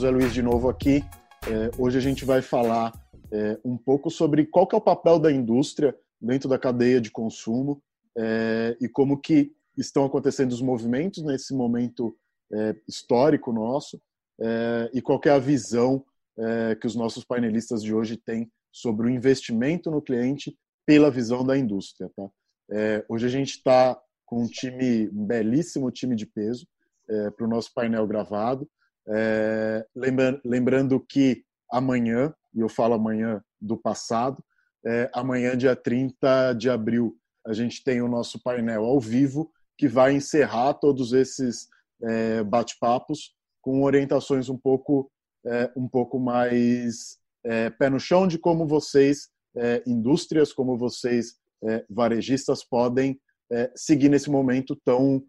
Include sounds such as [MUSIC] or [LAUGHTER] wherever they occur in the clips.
José Luiz de novo aqui. É, hoje a gente vai falar é, um pouco sobre qual que é o papel da indústria dentro da cadeia de consumo é, e como que estão acontecendo os movimentos nesse momento é, histórico nosso é, e qual que é a visão é, que os nossos painelistas de hoje têm sobre o investimento no cliente pela visão da indústria. Tá? hoje a gente está com um time, um belíssimo time de peso para o nosso painel gravado. É, lembrando que amanhã, e eu falo amanhã do passado, é, amanhã, dia 30 de abril, a gente tem o nosso painel ao vivo, que vai encerrar todos esses é, bate-papos com orientações um pouco, é, um pouco mais é, pé no chão de como vocês, é, indústrias, como vocês, varejistas, podem seguir nesse momento tão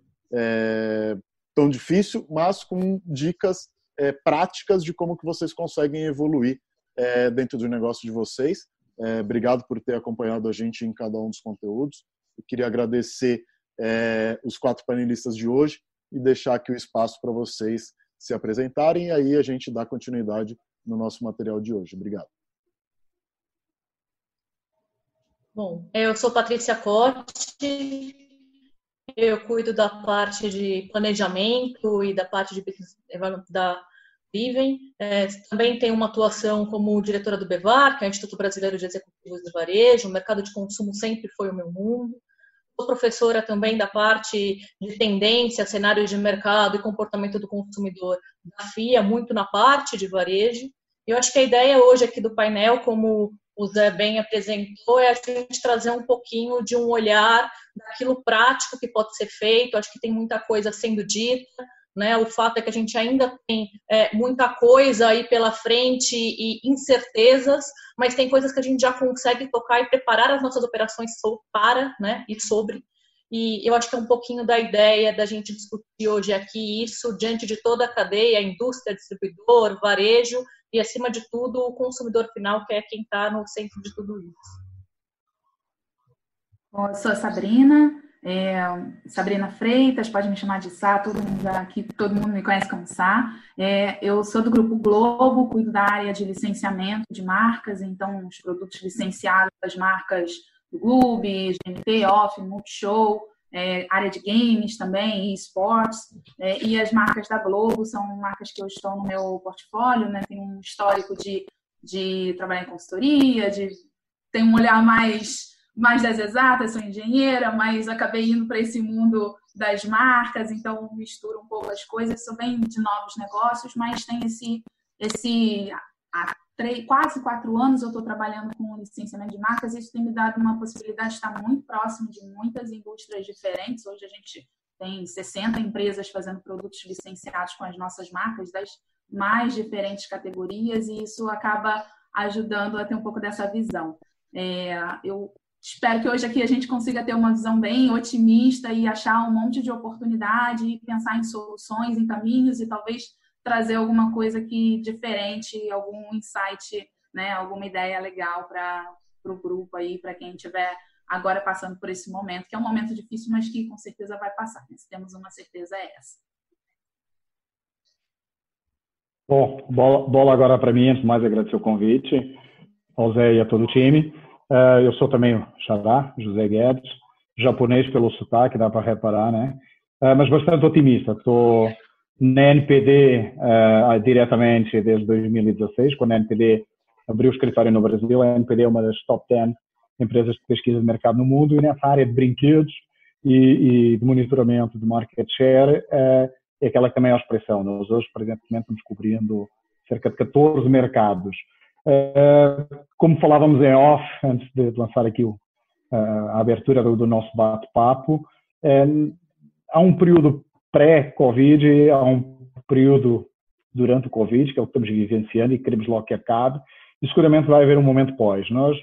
tão difícil, mas com dicas é, práticas de como que vocês conseguem evoluir é, dentro do negócio de vocês. É, obrigado por ter acompanhado a gente em cada um dos conteúdos. Eu queria agradecer é, os quatro panelistas de hoje e deixar aqui o espaço para vocês se apresentarem e aí a gente dá continuidade no nosso material de hoje. Obrigado. Bom, eu sou Patrícia Cote, eu cuido da parte de planejamento e da parte de da Vivem. É, também tenho uma atuação como diretora do BEVAR, que é o Instituto Brasileiro de Executivos de Varejo. O mercado de consumo sempre foi o meu mundo. Sou professora também da parte de tendência, cenários de mercado e comportamento do consumidor da FIA, muito na parte de varejo. Eu acho que a ideia hoje aqui do painel, como o Zé bem apresentou, é a gente trazer um pouquinho de um olhar daquilo prático que pode ser feito. Acho que tem muita coisa sendo dita. Né? O fato é que a gente ainda tem é, muita coisa aí pela frente e incertezas, mas tem coisas que a gente já consegue tocar e preparar as nossas operações para né, e sobre. E eu acho que é um pouquinho da ideia da gente discutir hoje aqui isso diante de toda a cadeia, indústria, distribuidor, varejo, e, acima de tudo, o consumidor final, que é quem está no centro de tudo isso. Bom, eu sou a Sabrina, é, Sabrina Freitas, pode me chamar de Sá, todo mundo aqui, todo mundo me conhece como Sá. É, eu sou do Grupo Globo, cuido da área de licenciamento de marcas, então os produtos licenciados das marcas do Globo, GNT, Off, Multishow, é, área de games também, e esportes, é, e as marcas da Globo são marcas que eu estou no meu portfólio, né? Tem um histórico de, de trabalhar em consultoria, de ter um olhar mais, mais das exatas, sou engenheira, mas acabei indo para esse mundo das marcas, então misturo um pouco as coisas, sou bem de novos negócios, mas tem esse, esse três, quase quatro anos eu estou trabalhando com licenciamento de marcas, e isso tem me dado uma possibilidade de estar muito próximo de muitas indústrias diferentes. Hoje a gente tem 60 empresas fazendo produtos licenciados com as nossas marcas das mais diferentes categorias, e isso acaba ajudando a ter um pouco dessa visão. É, eu espero que hoje aqui a gente consiga ter uma visão bem otimista e achar um monte de oportunidade e pensar em soluções, em caminhos e talvez trazer alguma coisa que diferente, algum insight, né, alguma ideia legal para o grupo aí, para quem estiver agora passando por esse momento, que é um momento difícil, mas que com certeza vai passar. Né? Se temos uma certeza é essa. Bom, bola, bola agora para mim, antes de mais agradecer o convite ao Zé e a todo o time. Uh, eu sou também o Xará, José Guedes, japonês pelo sotaque, dá para reparar, né? Uh, mas bastante otimista. Estou na NPD uh, diretamente desde 2016, quando a NPD abriu o escritório no Brasil. A NPD é uma das top 10 empresas de pesquisa de mercado no mundo e nessa área de brinquedos e, e de monitoramento de market share uh, é aquela que também é a expressão. Nós hoje, presentemente, estamos cobrindo cerca de 14 mercados. Uh, como falávamos em off, antes de lançar aqui o, a abertura do, do nosso bate-papo, há um período pré-Covid, há um período durante o Covid, que é o que estamos vivenciando e queremos logo que acabe, e seguramente vai haver um momento pós. Nós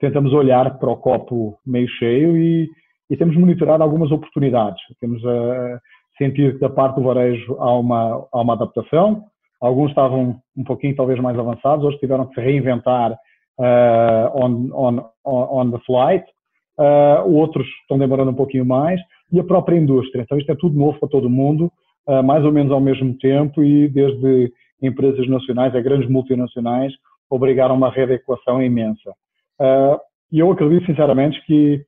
tentamos olhar para o copo meio cheio e, e temos monitorado algumas oportunidades. Temos uh, sentido que da parte do varejo há uma, há uma adaptação, alguns estavam um pouquinho talvez mais avançados, outros tiveram que se reinventar uh, on, on, on the flight, uh, outros estão demorando um pouquinho mais, e a própria indústria. Então isto é tudo novo para todo mundo, uh, mais ou menos ao mesmo tempo, e desde empresas nacionais a grandes multinacionais obrigaram uma readequação imensa. E eu acredito sinceramente que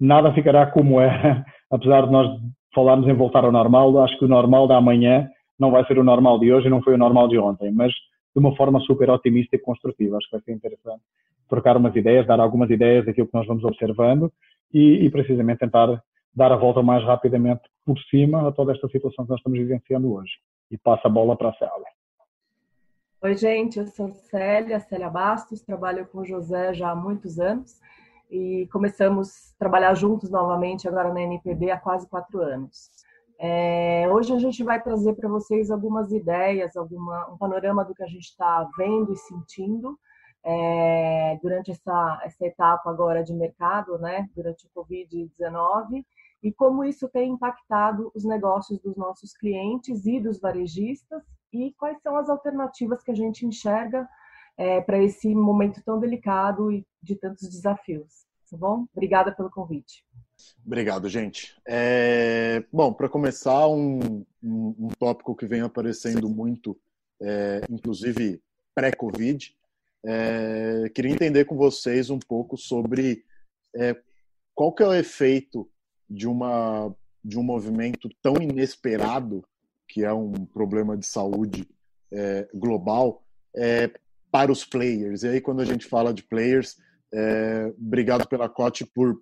nada ficará como é, [LAUGHS] apesar de nós falarmos em voltar ao normal, acho que o normal da amanhã não vai ser o normal de hoje e não foi o normal de ontem, mas de uma forma super otimista e construtiva. Acho que vai ser interessante trocar umas ideias, dar algumas ideias daquilo que nós vamos observando e, e precisamente tentar dar a volta mais rapidamente por cima a toda esta situação que nós estamos vivenciando hoje. E passa a bola para a Célia. Oi, gente, eu sou Célia, Célia Bastos, trabalho com José já há muitos anos e começamos a trabalhar juntos novamente agora na NPB há quase quatro anos. É, hoje a gente vai trazer para vocês algumas ideias, alguma, um panorama do que a gente está vendo e sentindo é, durante essa, essa etapa agora de mercado, né, durante o Covid-19, e como isso tem impactado os negócios dos nossos clientes e dos varejistas, e quais são as alternativas que a gente enxerga é, para esse momento tão delicado e de tantos desafios. Tá bom? Obrigada pelo convite. Obrigado, gente. É, bom, para começar, um, um, um, tópico que vem aparecendo muito, é, inclusive pré-Covid, é, queria entender com vocês um pouco sobre é, qual que é o efeito de, uma, de um movimento tão inesperado, que é um problema de saúde é, global, é, para os players. E aí, quando a gente fala de players, obrigado pela Cote por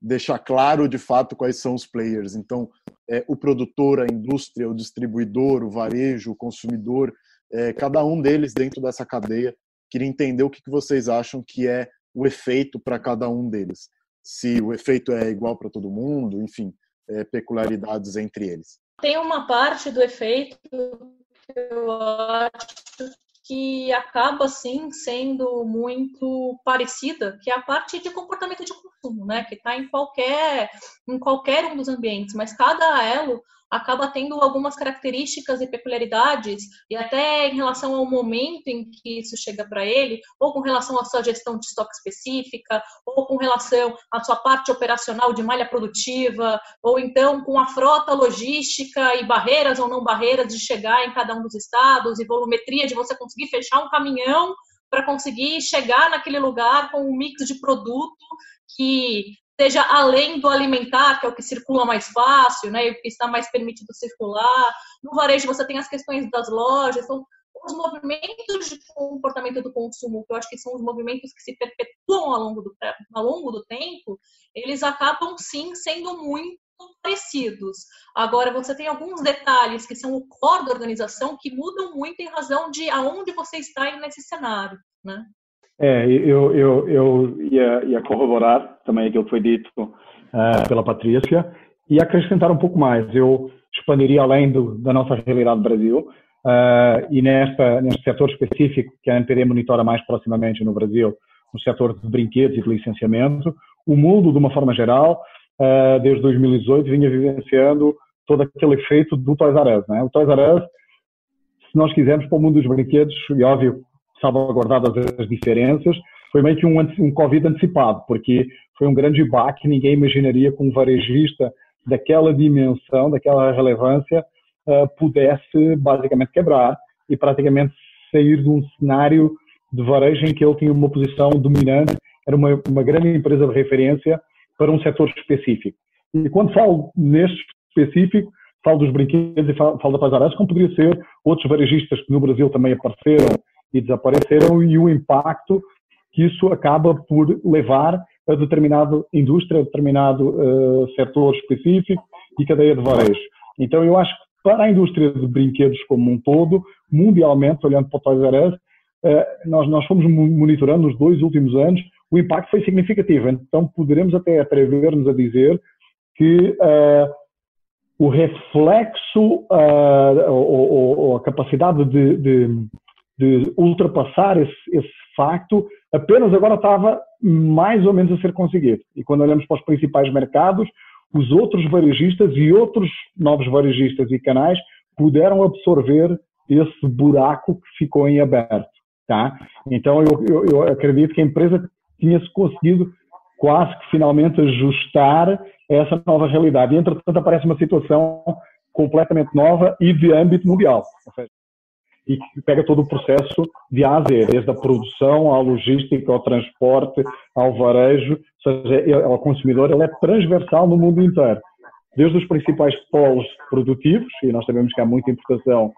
deixar claro de fato quais são os players. Então, é, o produtor, a indústria, o distribuidor, o varejo, o consumidor, é, cada um deles dentro dessa cadeia. Queria entender o que, que vocês acham que é o efeito para cada um deles. Se o efeito é igual para todo mundo, enfim, é, peculiaridades entre eles. Tem uma parte do efeito que eu acho que acaba sim sendo muito parecida, que é a parte de comportamento de consumo, né? Que está em qualquer em qualquer um dos ambientes, mas cada elo acaba tendo algumas características e peculiaridades, e até em relação ao momento em que isso chega para ele, ou com relação à sua gestão de estoque específica, ou com relação à sua parte operacional de malha produtiva, ou então com a frota logística e barreiras ou não barreiras de chegar em cada um dos estados, e volumetria de você conseguir fechar um caminhão para conseguir chegar naquele lugar com um mix de produto que seja além do alimentar, que é o que circula mais fácil, né, e o que está mais permitido circular. No varejo você tem as questões das lojas, então os movimentos de comportamento do consumo, que eu acho que são os movimentos que se perpetuam ao longo do, ao longo do tempo, eles acabam sim sendo muito parecidos. Agora, você tem alguns detalhes que são o core da organização que mudam muito em razão de aonde você está nesse cenário, né? É, eu, eu, eu ia, ia corroborar também aquilo que foi dito uh, pela Patrícia e acrescentar um pouco mais. Eu expandiria além do, da nossa realidade do Brasil uh, e nesta, neste setor específico que a NPD monitora mais proximamente no Brasil, no setor de brinquedos e de licenciamento, o mundo, de uma forma geral, uh, desde 2018, vinha vivenciando todo aquele efeito do Toys R Us. Né? O Toys R Us, se nós quisermos, para o mundo dos brinquedos, e óbvio, salvaguardadas as diferenças, foi meio que um, um Covid antecipado, porque foi um grande baque, ninguém imaginaria que um varejista daquela dimensão, daquela relevância, uh, pudesse basicamente quebrar e praticamente sair de um cenário de varejo em que ele tinha uma posição dominante, era uma, uma grande empresa de referência para um setor específico. E quando falo neste específico, falo dos brinquedos e falo, falo da Paz como poderia ser outros varejistas que no Brasil também apareceram e desapareceram e o impacto que isso acaba por levar a determinada indústria, a determinado uh, setor específico e cadeia de varejo. Então eu acho que para a indústria de brinquedos como um todo, mundialmente, olhando para o Toys R Us, uh, nós, nós fomos monitorando nos dois últimos anos, o impacto foi significativo. Então poderemos até atrever-nos a dizer que uh, o reflexo, uh, ou, ou, a capacidade de, de, de ultrapassar esse, esse, facto, apenas agora estava mais ou menos a ser conseguido. E quando olhamos para os principais mercados, os outros varejistas e outros novos varejistas e canais puderam absorver esse buraco que ficou em aberto. Tá? Então, eu, eu, eu acredito que a empresa tinha-se conseguido quase que finalmente ajustar essa nova realidade. E, entretanto, aparece uma situação completamente nova e de âmbito mundial. E que pega todo o processo de A a Z, desde a produção, à logística, ao transporte, ao varejo, ou seja, ao consumidor, ele é transversal no mundo inteiro. Desde os principais polos produtivos, e nós sabemos que há muita importação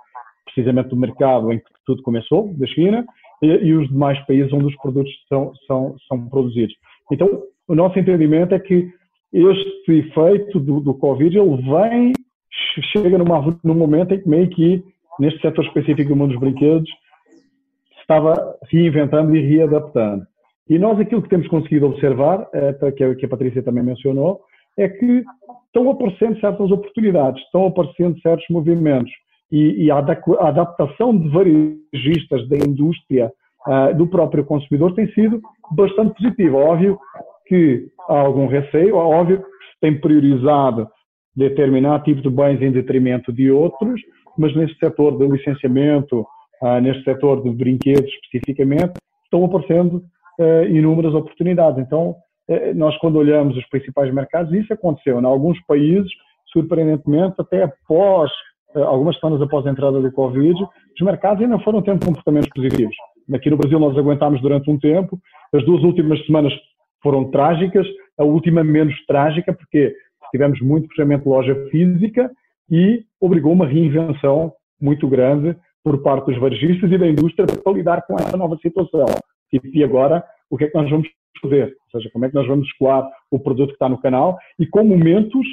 precisamente do mercado em que tudo começou, da China, e, e os demais países onde os produtos são, são, são produzidos. Então, o nosso entendimento é que este efeito do, do Covid, ele vem, chega numa, num momento em que meio que, neste setor específico do mundo dos brinquedos, se estava reinventando e readaptando. E nós aquilo que temos conseguido observar, é, que a Patrícia também mencionou, é que estão aparecendo certas oportunidades, estão aparecendo certos movimentos e, e a, adaptação de varejistas da indústria uh, do próprio consumidor tem sido bastante positiva. Óbvio que há algum receio, óbvio que se tem priorizado determinado tipo de bens em detrimento de outros, mas neste setor de licenciamento, uh, neste setor de brinquedos especificamente, estão aparecendo uh, inúmeras oportunidades. Então, nós quando olhamos os principais mercados, isso aconteceu em alguns países, surpreendentemente, até após eh, algumas semanas após a entrada do Covid, os mercados ainda foram tendo comportamentos positivos. Aqui no Brasil nós aguentámos durante um tempo, as duas últimas semanas foram trágicas, a última menos trágica, porque tivemos muito fechamento de loja física e obrigou uma reinvenção muito grande por parte dos varejistas e da indústria para lidar com essa nova situação. E agora, o que é que nós vamos fazer? Ou seja, como é que nós vamos escoar o produto que está no canal e com momentos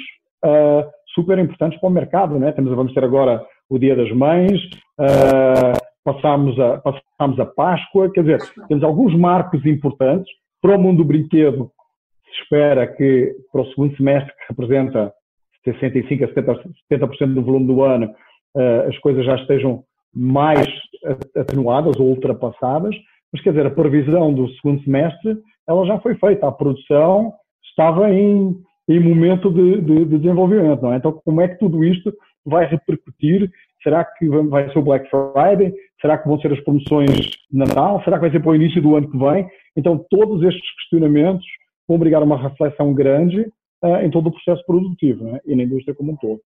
uh, super importantes para o mercado, né? Temos, vamos ter agora o Dia das Mães, uh, passamos, a, passamos a Páscoa, quer dizer, temos alguns marcos importantes para o mundo do brinquedo. Se espera que para o segundo semestre, que representa 65% a 70%, 70 do volume do ano, uh, as coisas já estejam mais atenuadas ou ultrapassadas, mas quer dizer, a previsão do segundo semestre, ela já foi feita, a produção estava em em momento de, de, de, desenvolvimento, não é? Então, como é que tudo isto vai repercutir? Será que vai ser o Black Friday? Será que vão ser as promoções de Natal? Será que vai ser para o início do ano que vem? Então, todos estes questionamentos vão obrigar a uma reflexão grande uh, em todo o processo produtivo é? e na indústria como um todo.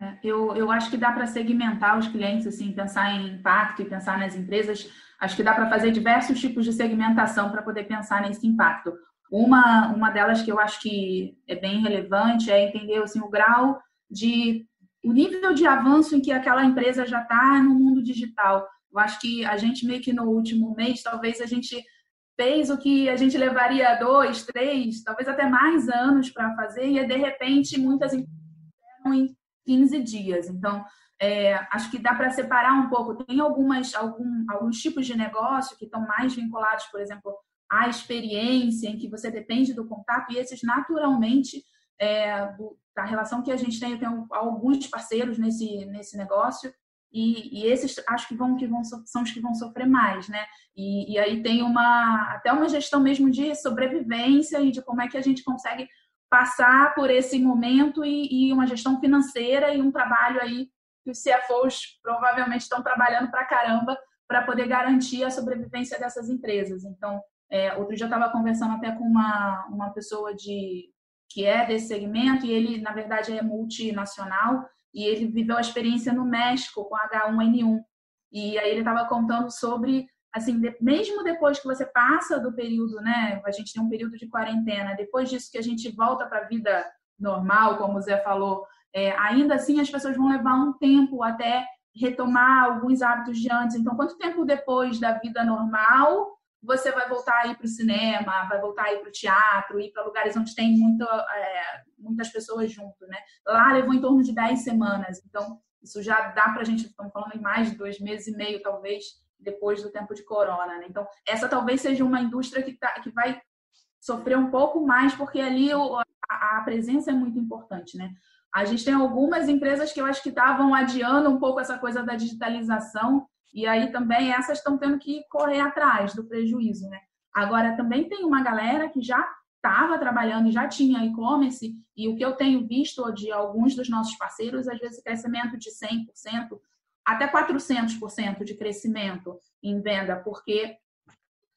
É, eu, eu acho que dá para segmentar os clientes, assim, pensar em impacto e pensar nas empresas. Acho que dá para fazer diversos tipos de segmentação para poder pensar nesse impacto. Uma, uma delas que eu acho que é bem relevante é entender assim, o grau de. o nível de avanço em que aquela empresa já está no mundo digital. Eu acho que a gente meio que no último mês, talvez a gente fez o que a gente levaria dois, três, talvez até mais anos para fazer, e de repente muitas em 15 dias. Então, é, acho que dá para separar um pouco. Tem algumas, algum, alguns tipos de negócio que estão mais vinculados, por exemplo, a experiência, em que você depende do contato, e esses naturalmente, é, do, da relação que a gente tem, eu tenho alguns parceiros nesse, nesse negócio, e, e, esses acho que vão que vão são os que vão sofrer mais, né? E, e, aí tem uma até uma gestão mesmo de sobrevivência e de como é que a gente consegue passar por esse momento e, e uma gestão financeira e um trabalho aí que os CFOs provavelmente estão trabalhando para caramba para poder garantir a sobrevivência dessas empresas. Então é, outro dia eu estava conversando até com uma, uma pessoa de que é desse segmento e ele, na verdade, é multinacional e ele viveu a experiência no México com H1N1. E aí ele estava contando sobre, assim, de, mesmo depois que você passa do período, né? A gente tem um período de quarentena, depois disso que a gente volta para a vida normal, como o Zé falou, é, ainda assim as pessoas vão levar um tempo até retomar alguns hábitos de antes. Então, quanto tempo depois da vida normal você vai voltar a ir para o cinema, vai voltar a ir para o teatro, ir para lugares onde tem muita, é, muitas pessoas junto, né? Lá levou em torno de 10 semanas, então isso já dá para a gente, estamos falando em mais de dois meses e meio, talvez, depois do tempo de corona, né? Então, essa talvez seja uma indústria que, tá, que vai sofrer um pouco mais, porque ali o, a, a presença é muito importante, né? A gente tem algumas empresas que eu acho que estavam adiando um pouco essa coisa da digitalização e aí também essas estão tendo que correr atrás do prejuízo, né? Agora também tem uma galera que já estava trabalhando, já tinha e-commerce, e o que eu tenho visto de alguns dos nossos parceiros, às vezes crescimento de 100%, até 400% de crescimento em venda, porque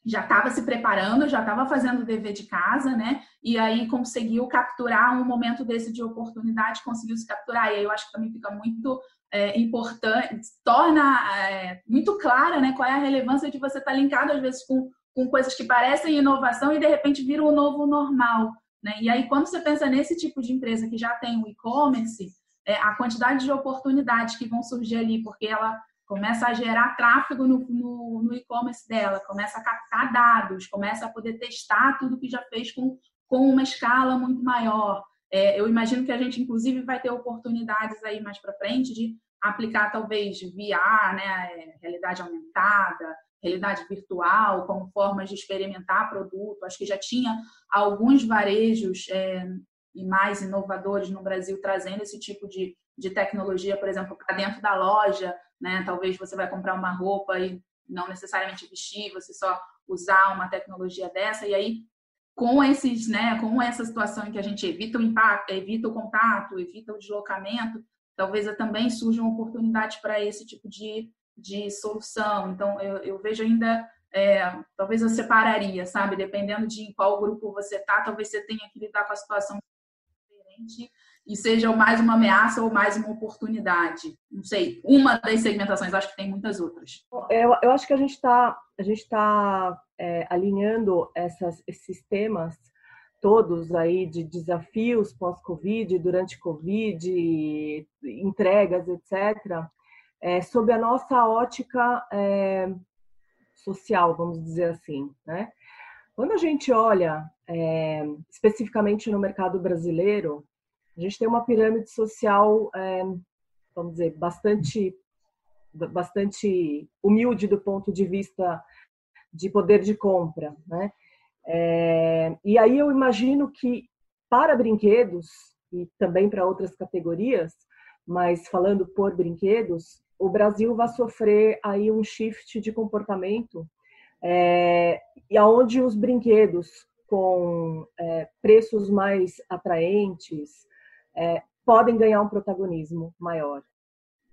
já estava se preparando, já estava fazendo o dever de casa, né? E aí conseguiu capturar um momento desse de oportunidade, conseguiu se capturar. E aí eu acho que também fica muito é, importante, torna é, muito clara, né? Qual é a relevância de você estar tá linkado às vezes com, com coisas que parecem inovação e de repente viram o novo normal, né? E aí quando você pensa nesse tipo de empresa que já tem o e-commerce, é, a quantidade de oportunidades que vão surgir ali, porque ela começa a gerar tráfego no, no, no e-commerce dela, começa a captar dados, começa a poder testar tudo que já fez com, com uma escala muito maior. É, eu imagino que a gente, inclusive, vai ter oportunidades aí mais para frente de aplicar, talvez, VR, né, é, realidade aumentada, realidade virtual, como formas de experimentar produto. Acho que já tinha alguns varejos é, e mais inovadores no Brasil trazendo esse tipo de, de tecnologia, por exemplo, para dentro da loja, né? Talvez você vai comprar uma roupa e não necessariamente vestir, você só usar uma tecnologia dessa e aí com esses, né, com essa situação em que a gente evita o impacto, evita o contato, evita o deslocamento, talvez também surjam oportunidades para esse tipo de, de solução. Então, eu, eu vejo ainda, é, talvez eu separaria, sabe? Dependendo de qual grupo você está, talvez você tenha que lidar com a situação diferente e seja mais uma ameaça ou mais uma oportunidade. Não sei, uma das segmentações, acho que tem muitas outras. Eu, eu acho que a gente está a gente está é, alinhando essas, esses temas todos aí de desafios pós-Covid, durante Covid, entregas, etc., é, sob a nossa ótica é, social, vamos dizer assim, né? Quando a gente olha é, especificamente no mercado brasileiro, a gente tem uma pirâmide social, é, vamos dizer, bastante, bastante humilde do ponto de vista de poder de compra, né? É, e aí eu imagino que para brinquedos e também para outras categorias, mas falando por brinquedos, o Brasil vai sofrer aí um shift de comportamento é, e aonde os brinquedos com é, preços mais atraentes, é, podem ganhar um protagonismo maior.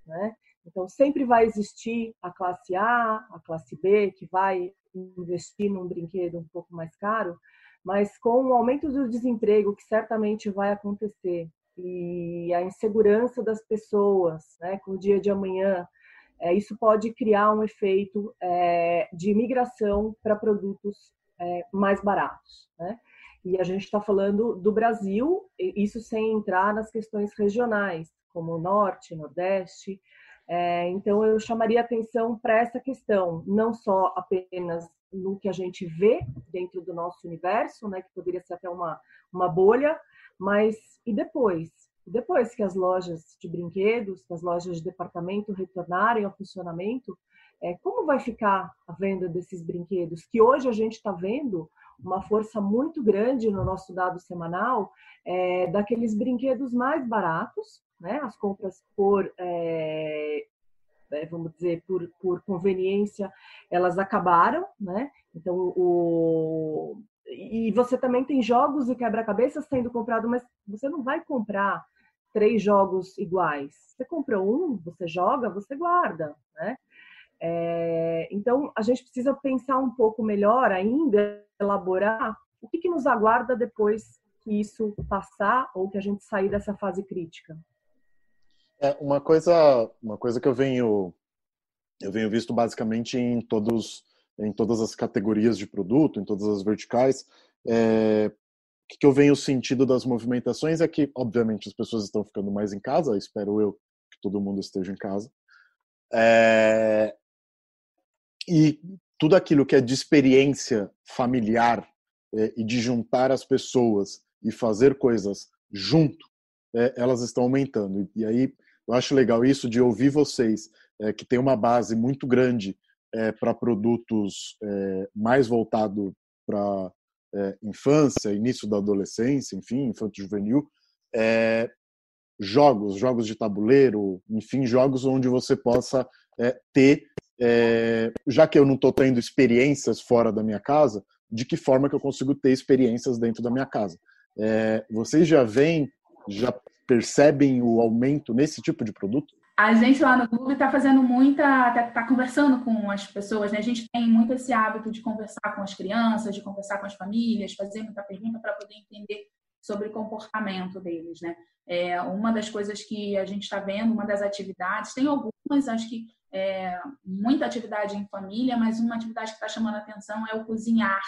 Né? Então, sempre vai existir a classe A, a classe B, que vai investir num brinquedo um pouco mais caro, mas com o aumento do desemprego, que certamente vai acontecer, e a insegurança das pessoas né, com o dia de amanhã, é, isso pode criar um efeito é, de migração para produtos é, mais baratos. Né? E a gente está falando do Brasil, isso sem entrar nas questões regionais, como Norte, Nordeste. É, então, eu chamaria atenção para essa questão, não só apenas no que a gente vê dentro do nosso universo, né, que poderia ser até uma, uma bolha, mas e depois? Depois que as lojas de brinquedos, que as lojas de departamento retornarem ao funcionamento, é, como vai ficar a venda desses brinquedos? Que hoje a gente está vendo uma força muito grande no nosso dado semanal é, daqueles brinquedos mais baratos, né? As compras por é, é, vamos dizer, por, por conveniência, elas acabaram, né? Então, o, e você também tem jogos e quebra-cabeças sendo comprado, mas você não vai comprar três jogos iguais. Você compra um, você joga, você guarda, né? É, então, a gente precisa pensar um pouco melhor ainda, elaborar o que, que nos aguarda depois que isso passar ou que a gente sair dessa fase crítica. É, uma coisa, uma coisa que eu venho eu venho visto basicamente em todos em todas as categorias de produto, em todas as verticais, é, o que eu venho sentido das movimentações é que, obviamente, as pessoas estão ficando mais em casa, espero eu que todo mundo esteja em casa. É, e tudo aquilo que é de experiência familiar é, e de juntar as pessoas e fazer coisas junto, é, elas estão aumentando. E, aí eu acho legal isso de ouvir vocês, que tem uma base muito grande é, para produtos é, mais voltado para é, infância, início da adolescência, enfim, infanto juvenil, jogos, jogos de tabuleiro, enfim, jogos onde você possa ter, já que eu não estou tendo experiências fora da minha casa, de que forma que eu consigo ter experiências dentro da minha casa. Vocês já veem, já percebem o aumento nesse tipo de produto? A gente lá no clube está fazendo muita, está tá conversando com as pessoas, né? A gente tem muito esse hábito de conversar com as crianças, de conversar com as famílias, fazer muita pergunta para poder entender sobre o comportamento deles, né? É, uma das coisas que a gente está vendo, uma das atividades, tem algumas, acho que é, muita atividade em família, mas uma atividade que está chamando a atenção é o cozinhar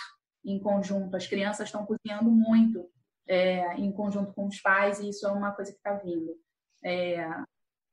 em conjunto. As crianças estão cozinhando muito é, em conjunto com os pais e isso é uma coisa que está vindo. É,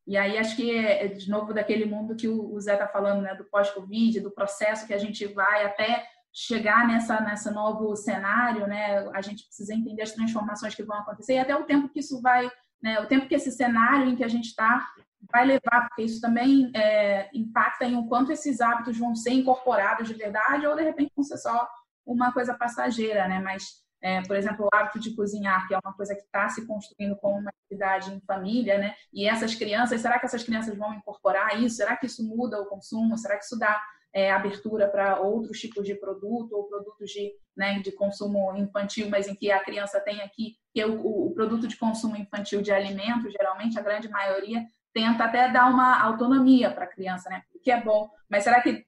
e aí acho que é, de novo daquele mundo que o Zé está falando, né, do pós-Covid, do processo que a gente vai até chegar nessa nessa novo cenário, né? A gente precisa entender as transformações que vão acontecer e até o tempo que isso vai, né? O tempo que esse cenário em que a gente está vai levar, porque isso também é, impacta em o quanto esses hábitos vão ser incorporados de verdade ou de repente vão ser só uma coisa passageira, né? Mas é, por exemplo, o hábito de cozinhar, que é uma coisa que está se construindo como uma atividade em família, né? E essas crianças, será que essas crianças vão incorporar isso? Será que isso muda o consumo? Será que isso dá é, abertura para outros tipos de produto ou produtos de, né, de consumo infantil, mas em que a criança tem aqui, que é o, o produto de consumo infantil de alimentos, geralmente a grande maioria tenta até dar uma autonomia para a criança, né? O que é bom. Mas será que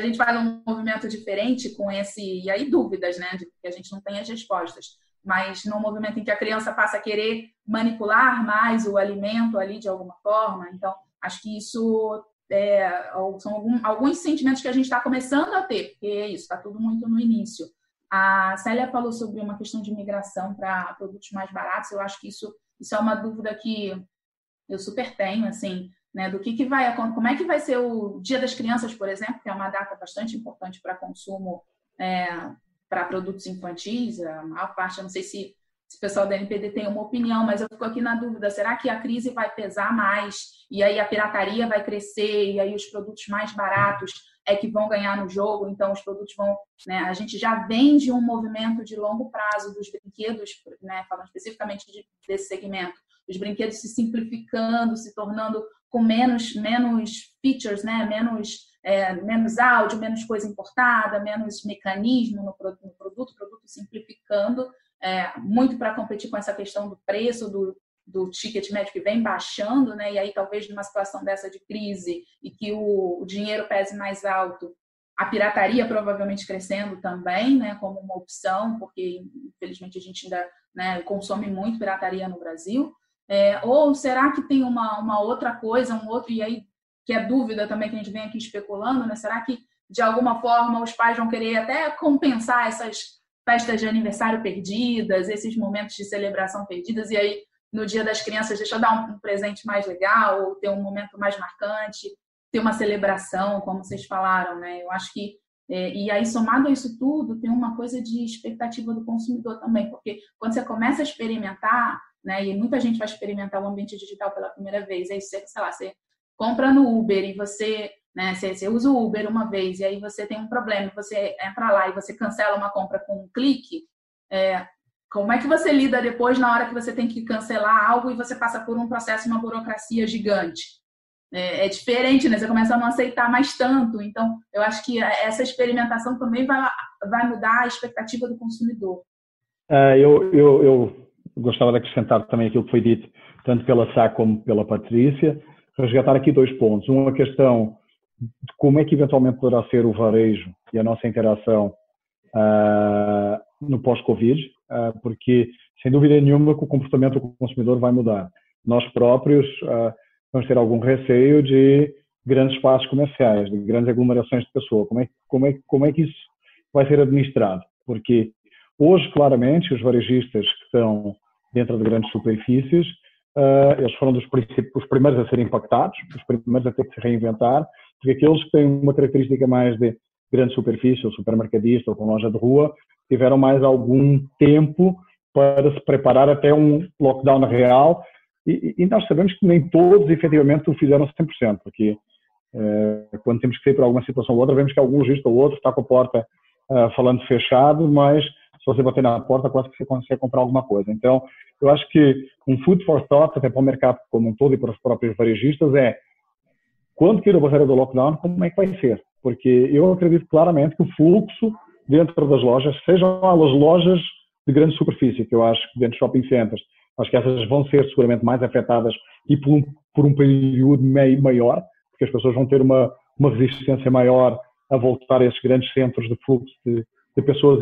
a gente faz um movimento diferente com esse e aí dúvidas, né? De que a gente não tem as respostas. Mas num movimento em que a criança passa a querer manipular mais o alimento ali de alguma forma, então acho que isso é, são algum, alguns sentimentos que a gente está começando a ter, porque é isso, está tudo muito no início. A Célia falou sobre uma questão de migração para produtos mais baratos, eu acho que isso, isso é uma dúvida que eu super tenho, assim, né, do que, que vai como é que vai ser o Dia das Crianças, por exemplo, que é uma data bastante importante para consumo é, para produtos infantis, a maior parte, eu não sei se se o pessoal da NPD tem uma opinião, mas eu fico aqui na dúvida: será que a crise vai pesar mais e aí a pirataria vai crescer e aí os produtos mais baratos é que vão ganhar no jogo? Então, os produtos vão. Né, a gente já vende um movimento de longo prazo dos brinquedos, né, falando especificamente de, desse segmento, os brinquedos se simplificando, se tornando com menos, menos features, né, menos. É, menos áudio, menos coisa importada, menos mecanismo no produto, no produto, produto simplificando é, muito para competir com essa questão do preço do, do ticket médio que vem baixando, né? E aí talvez numa situação dessa de crise e que o, dinheiro pese mais alto, a pirataria provavelmente crescendo também, né? Como uma opção, porque infelizmente a gente ainda né, consome muito pirataria no Brasil. É, ou será que tem uma, uma outra coisa, um outro e aí que é dúvida também que a gente vem aqui especulando, né? Será que de alguma forma os pais vão querer até compensar essas festas de aniversário perdidas, esses momentos de celebração perdidas, e aí no dia das crianças deixa eu dar um presente mais legal, ou ter um momento mais marcante, ter uma celebração, como vocês falaram, né? Eu acho que é, e aí, somado a isso tudo, tem uma coisa de expectativa do consumidor também, porque quando você começa a experimentar, né, e muita gente vai experimentar o ambiente digital pela primeira vez, aí você, sei lá, você compra no Uber e você né? Você, você, usa o Uber uma vez e aí você tem um problema, você entra lá e você cancela uma compra com um clique, é, como é que você lida depois na hora que você tem que cancelar algo e você passa por um processo, uma burocracia gigante? É, é diferente, né? Você começa a não aceitar mais tanto. Então, eu acho que essa experimentação também vai, vai mudar a expectativa do consumidor. É, eu, eu, eu gostava de acrescentar também aquilo que foi dito, tanto pela Sá como pela Patrícia, resgatar aqui dois pontos. Uma questão de como é que eventualmente poderá ser o varejo e a nossa interação uh, no pós-Covid, uh, porque sem dúvida nenhuma que o comportamento do consumidor vai mudar. Nós próprios uh, vamos ter algum receio de grandes espaços comerciais, de grandes aglomerações de pessoas. Como é, como é, como é que isso vai ser administrado? Porque hoje, claramente, os varejistas que estão dentro de grandes superfícies, eles foram dos os primeiros a serem impactados, os primeiros a ter que se reinventar, porque aqueles que têm uma característica mais de grande superfície, ou supermercadista, ou com loja de rua, tiveram mais algum tempo para se preparar até um lockdown real. E, e nós sabemos que nem todos efetivamente o fizeram 100%, porque eh, quando temos que sair para alguma situação ou outra, vemos que algum registro ou outro está com a porta uh, falando fechado, mas se você bater na porta, quase que você consegue comprar alguma coisa. Então, eu acho que um food for thought, até para o mercado como um todo e para os próprios varejistas, é quando que a barreira do lockdown, como é que vai ser? Porque eu acredito claramente que o fluxo dentro das lojas, sejam elas lojas de grande superfície, que eu acho que dentro de shopping centers, acho que essas vão ser seguramente mais afetadas e por um, por um período maior, porque as pessoas vão ter uma, uma resistência maior a voltar a esses grandes centros de fluxo de, de pessoas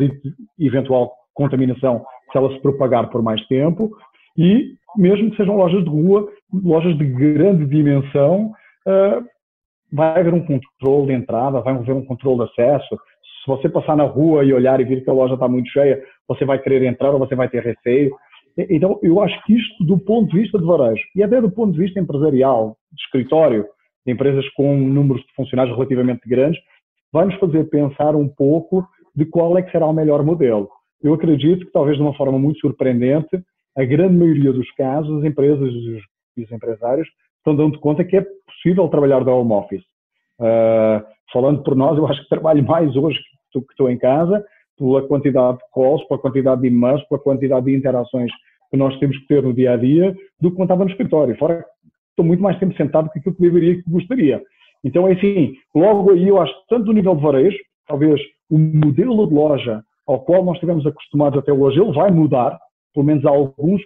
e eventual contaminação se ela se propagar por mais tempo. E mesmo que sejam lojas de rua, lojas de grande dimensão, uh, vai haver um controle de entrada, vai haver um controle de acesso. Se você passar na rua e olhar e vir que a loja está muito cheia, você vai querer entrar ou você vai ter receio. Então, eu acho que isto, do ponto de vista de varejo e até do ponto de vista empresarial, de escritório, de empresas com números de funcionários relativamente grandes, vai nos fazer pensar um pouco de qual é que será o melhor modelo. Eu acredito que, talvez de uma forma muito surpreendente, a grande maioria dos casos, as empresas e os empresários estão dando conta que é possível trabalhar da home office. Uh, falando por nós, eu acho que trabalho mais hoje que estou em casa, pela quantidade de calls, pela quantidade de e-mails, pela quantidade de interações que nós temos que ter no dia a dia, do que quando estava no escritório. Fora estou muito mais tempo sentado do que aquilo que deveria que gostaria. Então, é assim, logo aí eu acho tanto o nível de varejo, talvez o modelo de loja ao qual nós estivemos acostumados até hoje, ele vai mudar, pelo menos alguns,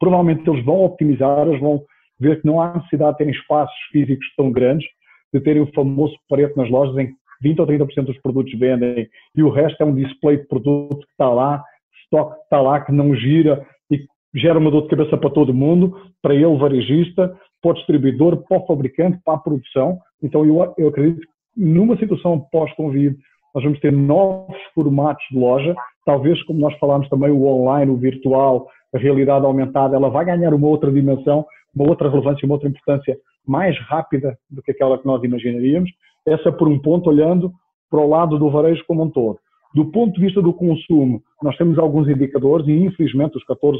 provavelmente eles vão optimizar, eles vão ver que não há necessidade de terem espaços físicos tão grandes, de terem o famoso pareto nas lojas em que 20 ou 30% dos produtos vendem e o resto é um display de produto que está lá, estoque que está lá, que não gira e gera uma dor de cabeça para todo mundo, para ele, varejista, para o distribuidor, para o fabricante, para a produção. Então eu, eu acredito que numa situação pós-Covid nós vamos ter novos formatos de loja, talvez como nós falámos também o online, o virtual, a realidade aumentada, ela vai ganhar uma outra dimensão, uma outra relevância, uma outra importância mais rápida do que aquela que nós imaginaríamos. Essa por um ponto, olhando para o lado do varejo como um todo. Do ponto de vista do consumo, nós temos alguns indicadores e, infelizmente, os 14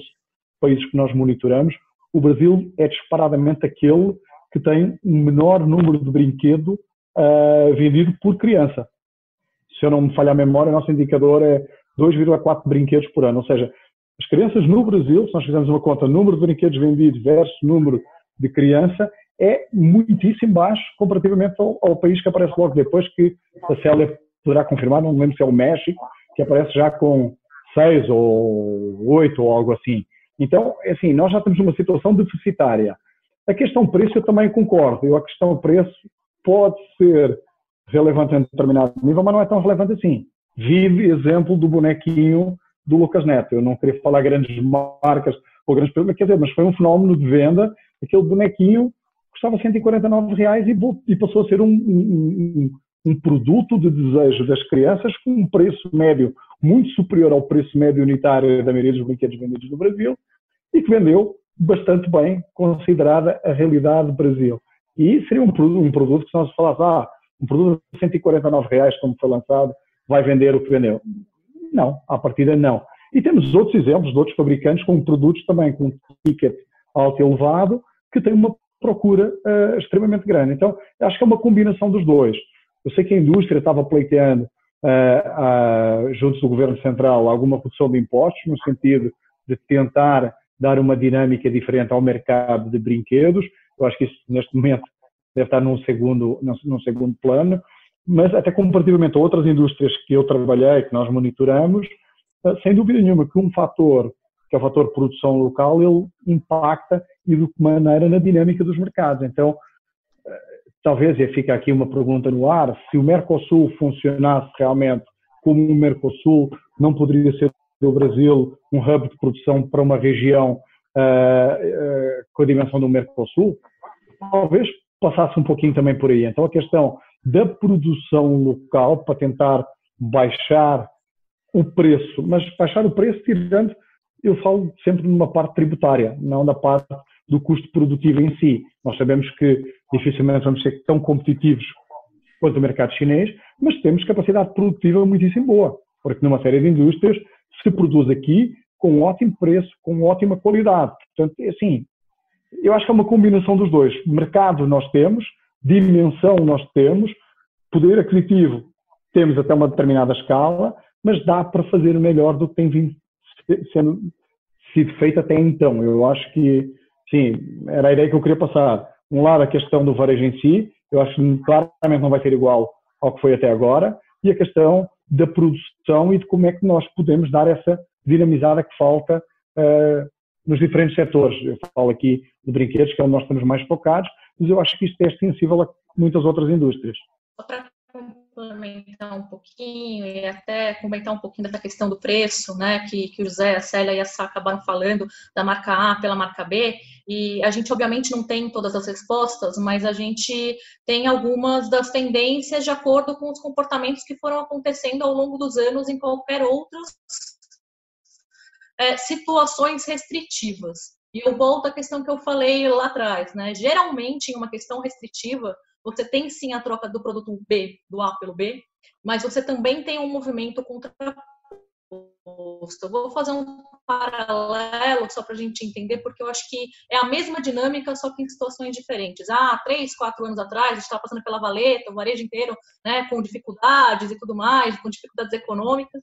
países que nós monitoramos, o Brasil é disparadamente aquele que tem o menor número de brinquedo uh, vendido por criança. Se eu não me falhar a memória, o nosso indicador é 2,4 brinquedos por ano. Ou seja, as crianças no Brasil, se nós fizermos uma conta, número de brinquedos vendidos versus número de criança, é muitíssimo baixo comparativamente ao, ao, país que aparece logo depois, que a Célia poderá confirmar, não lembro se é o México, que aparece já com seis ou oito ou algo assim. Então, é assim, nós já temos uma situação deficitária. A questão preço eu também concordo. Eu, a questão preço pode ser relevante em determinado nível, mas não é tão relevante assim. Vive exemplo do bonequinho do Lucas Neto. Eu não queria falar grandes marcas ou grandes quer dizer, mas foi um fenómeno de venda. Aquele bonequinho custava 149 reais e, e passou a ser um, um, um, produto de desejo das crianças com um preço médio muito superior ao preço médio unitário da maioria dos brinquedos vendidos no Brasil e que vendeu bastante bem, considerada a realidade do Brasil. E seria um, um produto que se nós falasse, ah, um produto de 149 reais, como foi lançado, vai vender o que vendeu. Não, à partida não. E temos outros exemplos de outros fabricantes com produtos também com ticket alto elevado, que têm uma procura uh, extremamente grande. Então, acho que é uma combinação dos dois. Eu sei que a indústria estava pleiteando, uh, junto do Governo Central, alguma redução de impostos, no sentido de tentar dar uma dinâmica diferente ao mercado de brinquedos. Eu acho que isso, neste momento, deve estar num segundo, num segundo plano, mas até comparativamente a outras indústrias que eu trabalhei, que nós monitoramos, eh, sem dúvida nenhuma que um fator, que é o fator produção local, ele impacta e de que maneira na dinâmica dos mercados. Então, eh, talvez, e fica aqui uma pergunta no ar, se o Mercosul funcionasse realmente como o Mercosul, não poderia ser o Brasil um hub de produção para uma região uh, uh, com a dimensão do Mercosul? Talvez passasse um pouquinho também por aí. Então, a questão da produção local para tentar baixar o preço, mas baixar o preço tirando, eu falo sempre numa parte tributária, não da parte do custo produtivo em si. Nós sabemos que dificilmente vamos ser tão competitivos quanto o mercado chinês, mas temos capacidade produtiva muitíssimo boa, porque numa série de indústrias se produz aqui com um ótimo preço, com ótima qualidade. Portanto, é assim, eu acho que é uma combinação dos dois. Mercado nós temos, dimensão nós temos, poder aquisitivo temos até uma determinada escala, mas dá para fazer melhor do que tem vindo sendo sido feito até então. Eu acho que, sim, era a ideia que eu queria passar. Um lado, a questão do varejo em si, eu acho que claramente não vai ser igual ao que foi até agora, e a questão da produção e de como é que nós podemos dar essa dinamizada que falta uh, nos diferentes setores. Eu falo aqui de brinquedos, que é onde nós estamos mais focados, mas eu acho que isto é extensível a muitas outras indústrias. Para complementar um pouquinho e até comentar um pouquinho dessa questão do preço, né, que, que o José, a Célia e a Sá acabaram falando da marca A pela marca B, e a gente obviamente não tem todas as respostas, mas a gente tem algumas das tendências de acordo com os comportamentos que foram acontecendo ao longo dos anos em qualquer outras é, situações restritivas. E eu volto à questão que eu falei lá atrás, né? Geralmente, em uma questão restritiva, você tem sim a troca do produto B, do A pelo B, mas você também tem um movimento contraposto. Eu vou fazer um paralelo só para a gente entender, porque eu acho que é a mesma dinâmica, só que em situações diferentes. Ah, três, quatro anos atrás, a gente estava passando pela valeta, o varejo inteiro, né, com dificuldades e tudo mais, com dificuldades econômicas.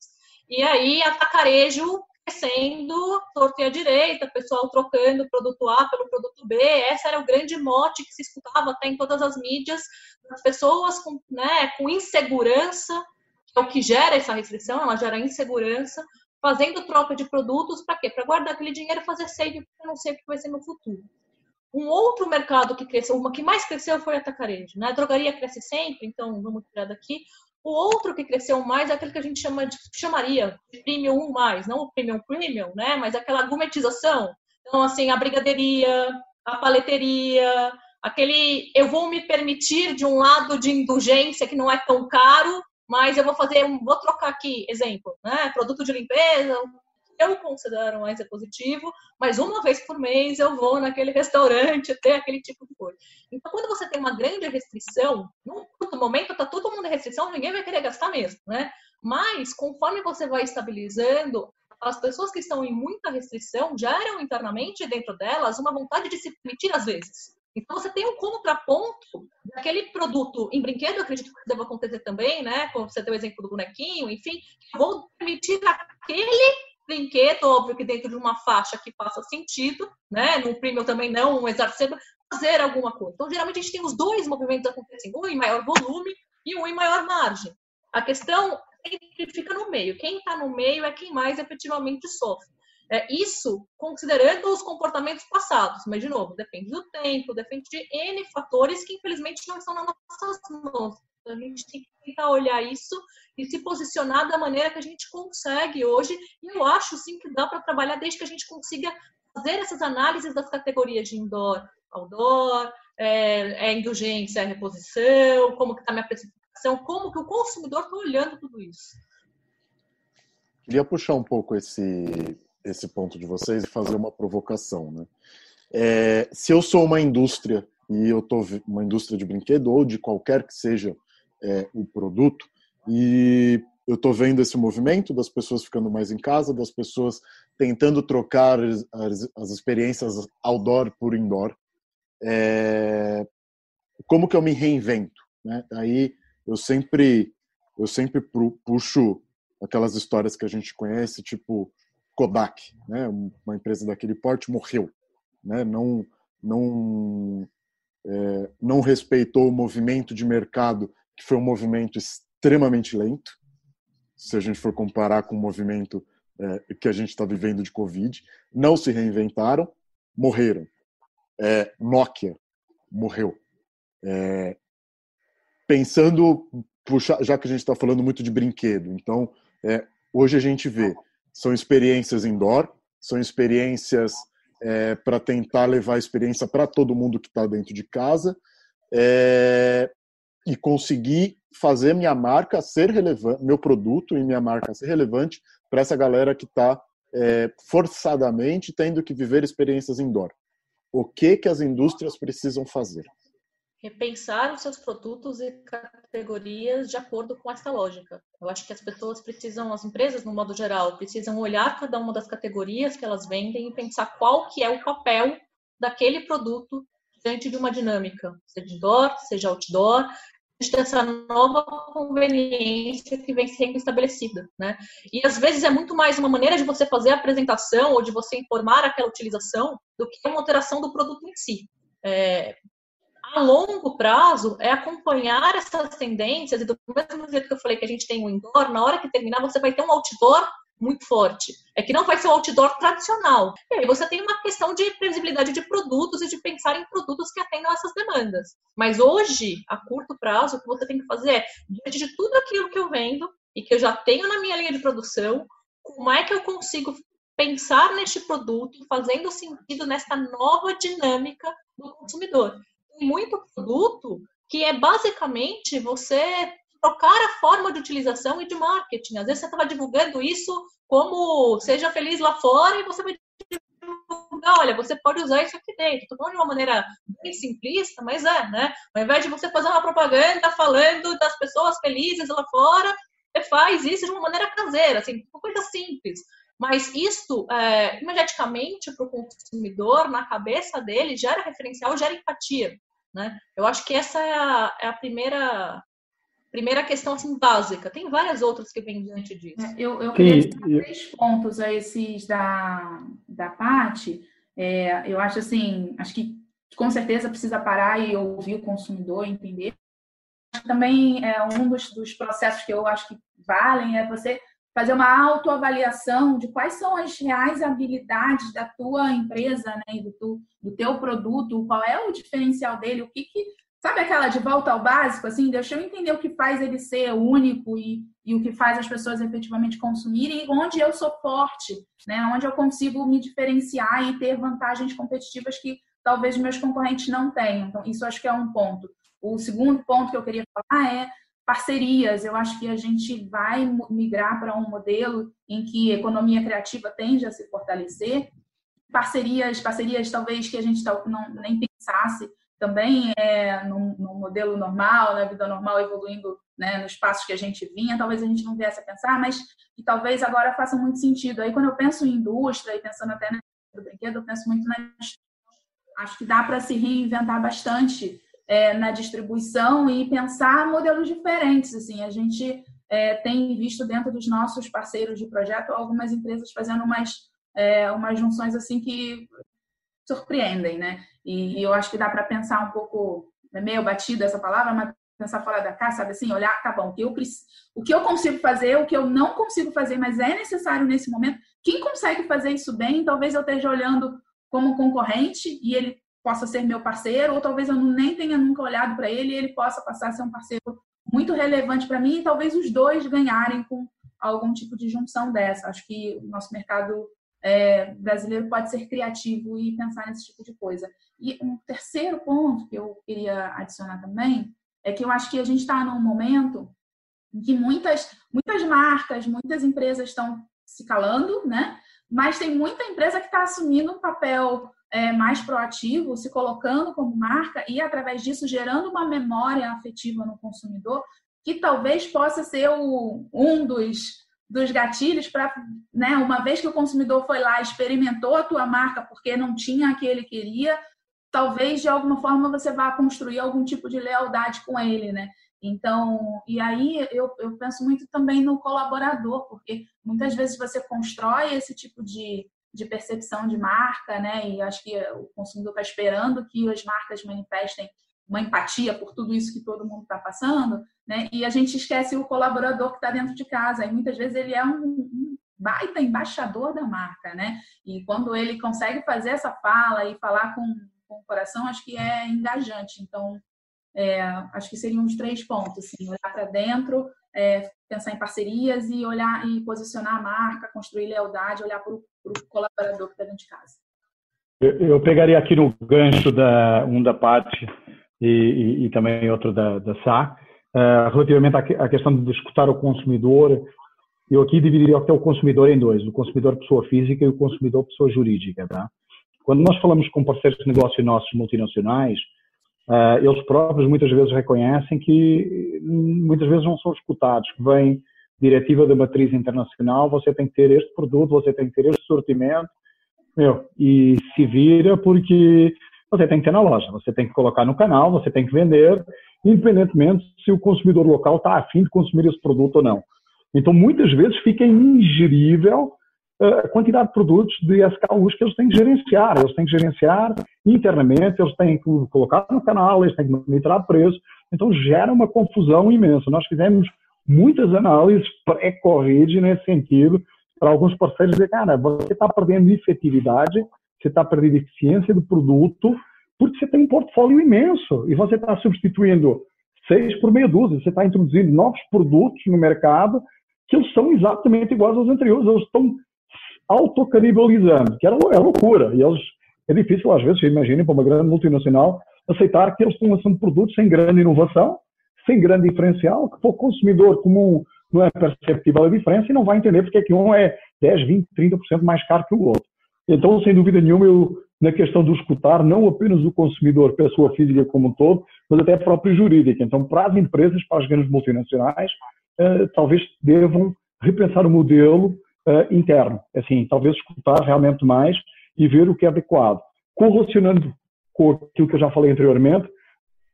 E aí, atacarejo crescendo, torto à direita, pessoal trocando produto A pelo produto B. Esse era o grande mote que se escutava até em todas as mídias, das pessoas com, né, com insegurança, que é o que gera essa restrição, ela gera insegurança, fazendo troca de produtos para quê? Para guardar aquele dinheiro e fazer save, porque não sei o que vai ser no futuro. Um outro mercado que cresceu, uma que mais cresceu foi a atacarejo. Né? A drogaria cresce sempre, então vamos tirar daqui. O outro que cresceu mais é aquele que a gente chama de, chamaria de premium 1 mais, não o premium premium, né? Mas aquela gourmetização. Então, assim, a brigadeiria, a paleteria, aquele eu vou me permitir de um lado de indulgência que não é tão caro, mas eu vou fazer, vou trocar aqui, exemplo, né? Produto de limpeza, eu considero mais positivo, mas uma vez por mês eu vou naquele restaurante [LAUGHS] ter aquele tipo de coisa. Então, quando você tem uma grande restrição, num momento tá todo mundo em restrição, ninguém vai querer gastar mesmo, né? Mas, conforme você vai estabilizando, as pessoas que estão em muita restrição geram internamente dentro delas uma vontade de se permitir às vezes. Então, você tem um contraponto daquele produto em brinquedo, acredito que deva acontecer também, né? Como você deu o exemplo do bonequinho, enfim, vou permitir aquele brinquedo, óbvio que dentro de uma faixa que faça sentido, né? No premium também não, um exacerba, fazer alguma coisa. Então, geralmente, a gente tem os dois movimentos acontecendo, um em maior volume e um em maior margem. A questão sempre fica no meio. Quem está no meio é quem mais efetivamente sofre. É, isso considerando os comportamentos passados, mas, de novo, depende do tempo, depende de N fatores que, infelizmente, não estão nas nossas mãos. A gente tem que tentar olhar isso e se posicionar da maneira que a gente consegue hoje. E eu acho sim que dá para trabalhar desde que a gente consiga fazer essas análises das categorias de indoor, outdoor, é, é indulgência, é reposição, como que está minha precificação, como que o consumidor está olhando tudo isso. Queria puxar um pouco esse, esse ponto de vocês e fazer uma provocação, né? É, se eu sou uma indústria e eu estou uma indústria de brinquedo ou de qualquer que seja é, o produto, e eu estou vendo esse movimento das pessoas ficando mais em casa, das pessoas tentando trocar as, as experiências outdoor por indoor. É... Como que eu me reinvento? Né? Aí eu sempre eu sempre puxo aquelas histórias que a gente conhece, tipo Kodak, né? Uma empresa daquele porte morreu, né? Não não é, não respeitou o movimento de mercado que foi um movimento extremamente lento, se a gente for comparar com o movimento é, que a gente está vivendo de Covid. Não se reinventaram, morreram. É, Nokia morreu. É, pensando, puxa, já que a gente está falando muito de brinquedo, então é, hoje a gente vê são experiências indoor, são experiências é, para tentar levar a experiência para todo mundo que está dentro de casa é, e conseguir fazer minha marca ser relevante, meu produto e minha marca ser relevante para essa galera que está é, forçadamente tendo que viver experiências indoor. O que que as indústrias precisam fazer? Repensar os seus produtos e categorias de acordo com essa lógica. Eu acho que as pessoas precisam, as empresas no modo geral, precisam olhar cada uma das categorias que elas vendem e pensar qual que é o papel daquele produto diante de uma dinâmica, seja indoor, seja outdoor, dessa nova conveniência que vem sendo estabelecida, né? E às vezes é muito mais uma maneira de você fazer a apresentação ou de você informar aquela utilização do que uma alteração do produto em si. É, a longo prazo é acompanhar essas tendências e do mesmo jeito que eu falei que a gente tem um indoor, na hora que terminar você vai ter um outdoor muito forte. É que não vai ser o outdoor tradicional. E aí você tem uma questão de previsibilidade de produtos e de pensar em produtos que atendam essas demandas. Mas hoje, a curto prazo, o que você tem que fazer é, diante de tudo aquilo que eu vendo e que eu já tenho na minha linha de produção, como é que eu consigo pensar neste produto fazendo sentido nesta nova dinâmica do consumidor? Tem muito produto que é basicamente você trocar a forma de utilização e de marketing. Às vezes você estava divulgando isso como seja feliz lá fora e você vai divulgar, olha, você pode usar isso aqui dentro. Estou falando de uma maneira bem simplista, mas é, né? Ao invés de você fazer uma propaganda falando das pessoas felizes lá fora, você faz isso de uma maneira caseira, assim, uma coisa simples. Mas isso, é, imediatamente, para o consumidor, na cabeça dele, gera referencial, gera empatia. Né? Eu acho que essa é a, é a primeira primeira questão assim básica. Tem várias outras que vêm diante disso. É, eu, eu queria três pontos a esses da, da parte. É, eu acho assim, acho que com certeza precisa parar e ouvir o consumidor, entender. Também é um dos, dos processos que eu acho que valem é você fazer uma autoavaliação de quais são as reais habilidades da tua empresa, né, do, tu, do teu produto, qual é o diferencial dele, o que, que Sabe aquela de volta ao básico, assim? Deixa eu entender o que faz ele ser único e, e o que faz as pessoas efetivamente consumirem e onde eu sou forte, né? Onde eu consigo me diferenciar e ter vantagens competitivas que talvez meus concorrentes não tenham. Então, isso acho que é um ponto. O segundo ponto que eu queria falar é parcerias. Eu acho que a gente vai migrar para um modelo em que a economia criativa tende a se fortalecer. Parcerias, parcerias talvez que a gente não nem pensasse também é no, modelo normal, na vida normal, evoluindo né, nos passos que a gente vinha, talvez a gente não viesse a pensar, mas que talvez agora faça muito sentido. Aí, quando eu penso em indústria e pensando até no brinquedo, eu penso muito na. Acho que dá para se reinventar bastante é, na distribuição e pensar modelos diferentes. Assim, a gente é, tem visto dentro dos nossos parceiros de projeto algumas empresas fazendo umas, é, umas junções assim que surpreendem, né? E, e eu acho que dá para pensar um pouco, é meio batido essa palavra, mas pensar fora da casa, sabe assim, olhar, tá bom, o que eu o que eu consigo fazer, o que eu não consigo fazer, mas é necessário nesse momento. Quem consegue fazer isso bem, talvez eu esteja olhando como concorrente e ele possa ser meu parceiro, ou talvez eu nem tenha nunca olhado para ele e ele possa passar a ser um parceiro muito relevante para mim e talvez os dois ganharem com algum tipo de junção dessa. Acho que o nosso mercado é, brasileiro pode ser criativo e pensar nesse tipo de coisa. E um terceiro ponto que eu queria adicionar também é que eu acho que a gente está num momento em que muitas, muitas marcas, muitas empresas estão se calando, né? Mas tem muita empresa que está assumindo um papel é, mais proativo, se colocando como marca e, através disso, gerando uma memória afetiva no consumidor, que talvez possa ser o, um dos dos gatilhos para, né, uma vez que o consumidor foi lá, experimentou a tua marca porque não tinha a que ele queria, talvez de alguma forma você vá construir algum tipo de lealdade com ele, né? Então, e aí eu, eu penso muito também no colaborador, porque muitas vezes você constrói esse tipo de, de percepção de marca, né? E acho que o consumidor está esperando que as marcas manifestem uma empatia por tudo isso que todo mundo está passando, né? E a gente esquece o colaborador que está dentro de casa. E muitas vezes ele é um, um, baita embaixador da marca, né? E quando ele consegue fazer essa fala e falar com, com o coração, acho que é engajante. Então, é, acho que seriam os três pontos: assim, olhar para dentro, é, pensar em parcerias e olhar e posicionar a marca, construir lealdade, olhar para o colaborador que está dentro de casa. Eu, eu pegaria aqui no gancho da um da parte e, e, e também outro da, da SA, uh, relativamente à, à, questão de escutar o consumidor, eu aqui dividiria até o consumidor em dois, o consumidor pessoa física e o consumidor pessoa jurídica. Tá? Quando nós falamos com parceiros de negócio nossos multinacionais, uh, eles próprios muitas vezes reconhecem que muitas vezes não são escutados, que vem diretiva da matriz internacional, você tem que ter este produto, você tem que ter este sortimento, meu, e se vira porque você tem que ter na loja, você tem que colocar no canal, você tem que vender independentemente se o consumidor local está afim de consumir esse produto ou não. Então, muitas vezes fica ingerível eh, a quantidade de produtos de SKUs que eles têm que gerenciar. Eles têm que gerenciar internamente, eles têm que colocar no canal, eles têm que monitorar preço. Então, gera uma confusão imensa. Nós fizemos muitas análises pré-Covid nesse sentido, para alguns parceiros dizer, cara, você está perdendo efetividade, você está perdendo eficiência do produto, porque você tem um portfólio imenso e você está substituindo seis por meia dúzia, você está introduzindo novos produtos no mercado que eles são exatamente iguais aos anteriores, eles estão autocanibalizando, que é, loucura. E eles, é difícil, às vezes, imaginem, para uma grande multinacional, aceitar que eles estão lançando produtos sem grande inovação, sem grande diferencial, que para o consumidor comum não é perceptível a diferença e não vai entender porque é que um é 10, 20, 30% mais caro que o outro. Então, sem dúvida nenhuma, eu, na questão do escutar, não apenas o consumidor, pessoa física como um todo, mas até a própria jurídica. Então, para as empresas, para as grandes multinacionais, uh, talvez devam repensar o modelo uh, interno. Assim, talvez escutar realmente mais e ver o que é adequado. Correlacionando com aquilo que eu já falei anteriormente,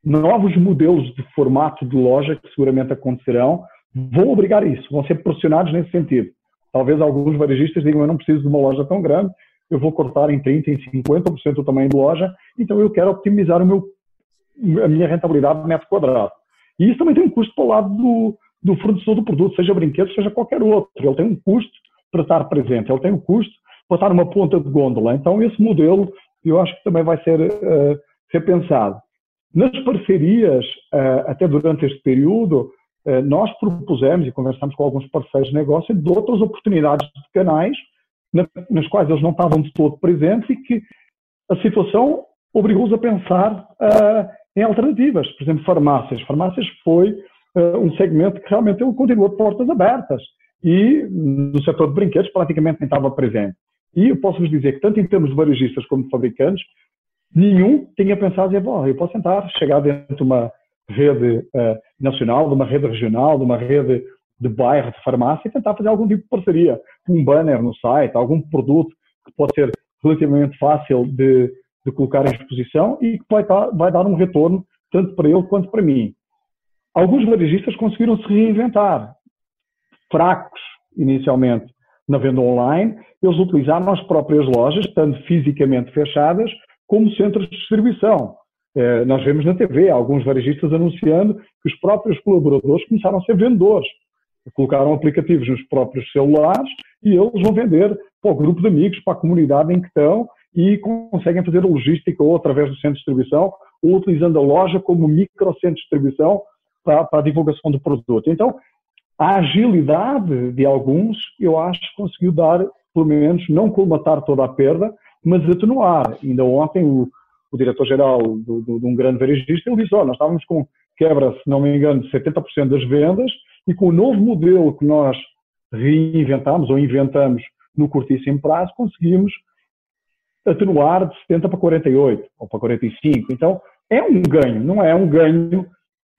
novos modelos de formato de loja que seguramente acontecerão vão obrigar isso, vão ser pressionados nesse sentido. Talvez alguns varejistas digam, eu não preciso de uma loja tão grande, eu vou cortar em 30%, em 50% o tamanho de loja, então eu quero optimizar o meu, a minha rentabilidade metro quadrado. E isso também tem um custo para o lado do, do fornecedor do produto, seja brinquedo, seja qualquer outro. Ele tem um custo para estar presente, ele tem um custo para estar numa ponta de gôndola. Então, esse modelo, eu acho que também vai ser uh, repensado. Nas parcerias, uh, até durante este período, uh, nós propusemos e conversamos com alguns parceiros de negócio de outras oportunidades de canais nas quais eles não estavam de todo presentes e que a situação obrigou-os a pensar em alternativas. Por exemplo, farmácias. Farmácias foi um segmento que realmente continua de portas abertas e no setor de brinquedos praticamente nem estava presente. E eu posso vos dizer que tanto em termos de varejistas como de fabricantes, nenhum tinha pensado em, bom, eu posso tentar chegar dentro de uma rede uh, nacional, de uma rede regional, de uma rede de bairro de farmácia e tentar fazer algum tipo de parceria, um banner no site, algum produto que pode ser relativamente fácil de, de colocar em exposição e que vai, dar, vai dar um retorno tanto para ele quanto para mim. Alguns varejistas conseguiram se reinventar fracos inicialmente na venda online, eles utilizaram as próprias lojas, tanto fisicamente fechadas, como centros de distribuição. Eh, nós vemos na TV alguns varejistas anunciando que os próprios colaboradores começaram a ser vendedores. Colocaram aplicativos nos próprios celulares e eles vão vender para o grupo de amigos, para a comunidade em que estão e conseguem fazer a logística ou através do centro de distribuição ou utilizando a loja como micro centro de distribuição para, para a divulgação do produto. Então, a agilidade de alguns, eu acho conseguiu dar, pelo menos, não colmatar toda a perda, mas atenuar. Ainda ontem, o, o diretor-geral de um grande varejista, ele disse, nós estávamos com quebra, se não me engano, de 70% das vendas, e com o novo modelo que nós reinventamos ou inventamos no curtíssimo prazo, conseguimos atenuar de 70 para 48 ou para 45. Então, é um ganho, não é um ganho